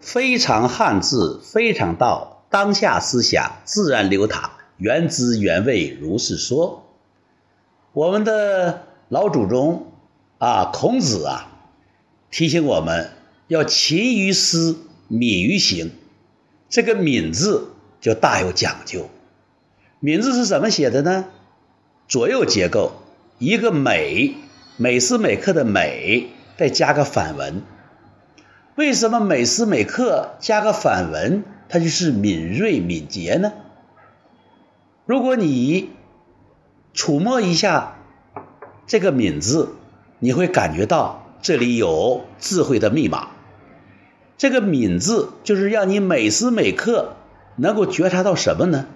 非常汉字，非常道，当下思想自然流淌，原汁原味如是说。我们的老祖宗啊，孔子啊，提醒我们要勤于思，敏于行。这个“敏”字就大有讲究。“敏”字是怎么写的呢？左右结构，一个“每”，每时每刻的“每”，再加个反文。为什么每时每刻加个反文，它就是敏锐敏捷呢？如果你触摸一下这个“敏”字，你会感觉到这里有智慧的密码。这个“敏”字就是让你每时每刻能够觉察到什么呢？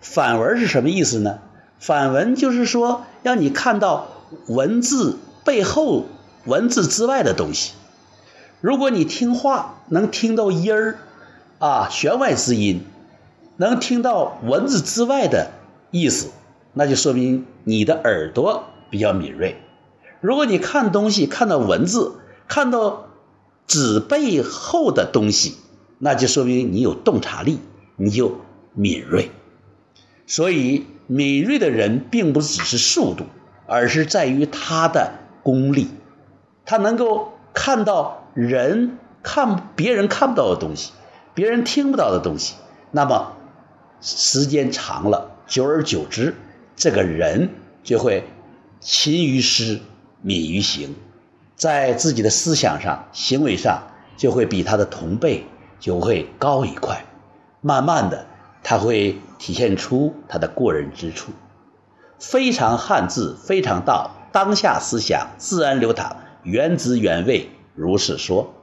反文是什么意思呢？反文就是说让你看到文字背后、文字之外的东西。如果你听话能听到音儿啊，弦外之音，能听到文字之外的意思，那就说明你的耳朵比较敏锐。如果你看东西看到文字，看到。纸背后的东西，那就说明你有洞察力，你就敏锐。所以，敏锐的人并不只是速度，而是在于他的功力。他能够看到人看别人看不到的东西，别人听不到的东西。那么，时间长了，久而久之，这个人就会勤于思，敏于行。在自己的思想上、行为上，就会比他的同辈就会高一块。慢慢的，他会体现出他的过人之处。非常汉字，非常道，当下思想自然流淌，原汁原味，如是说。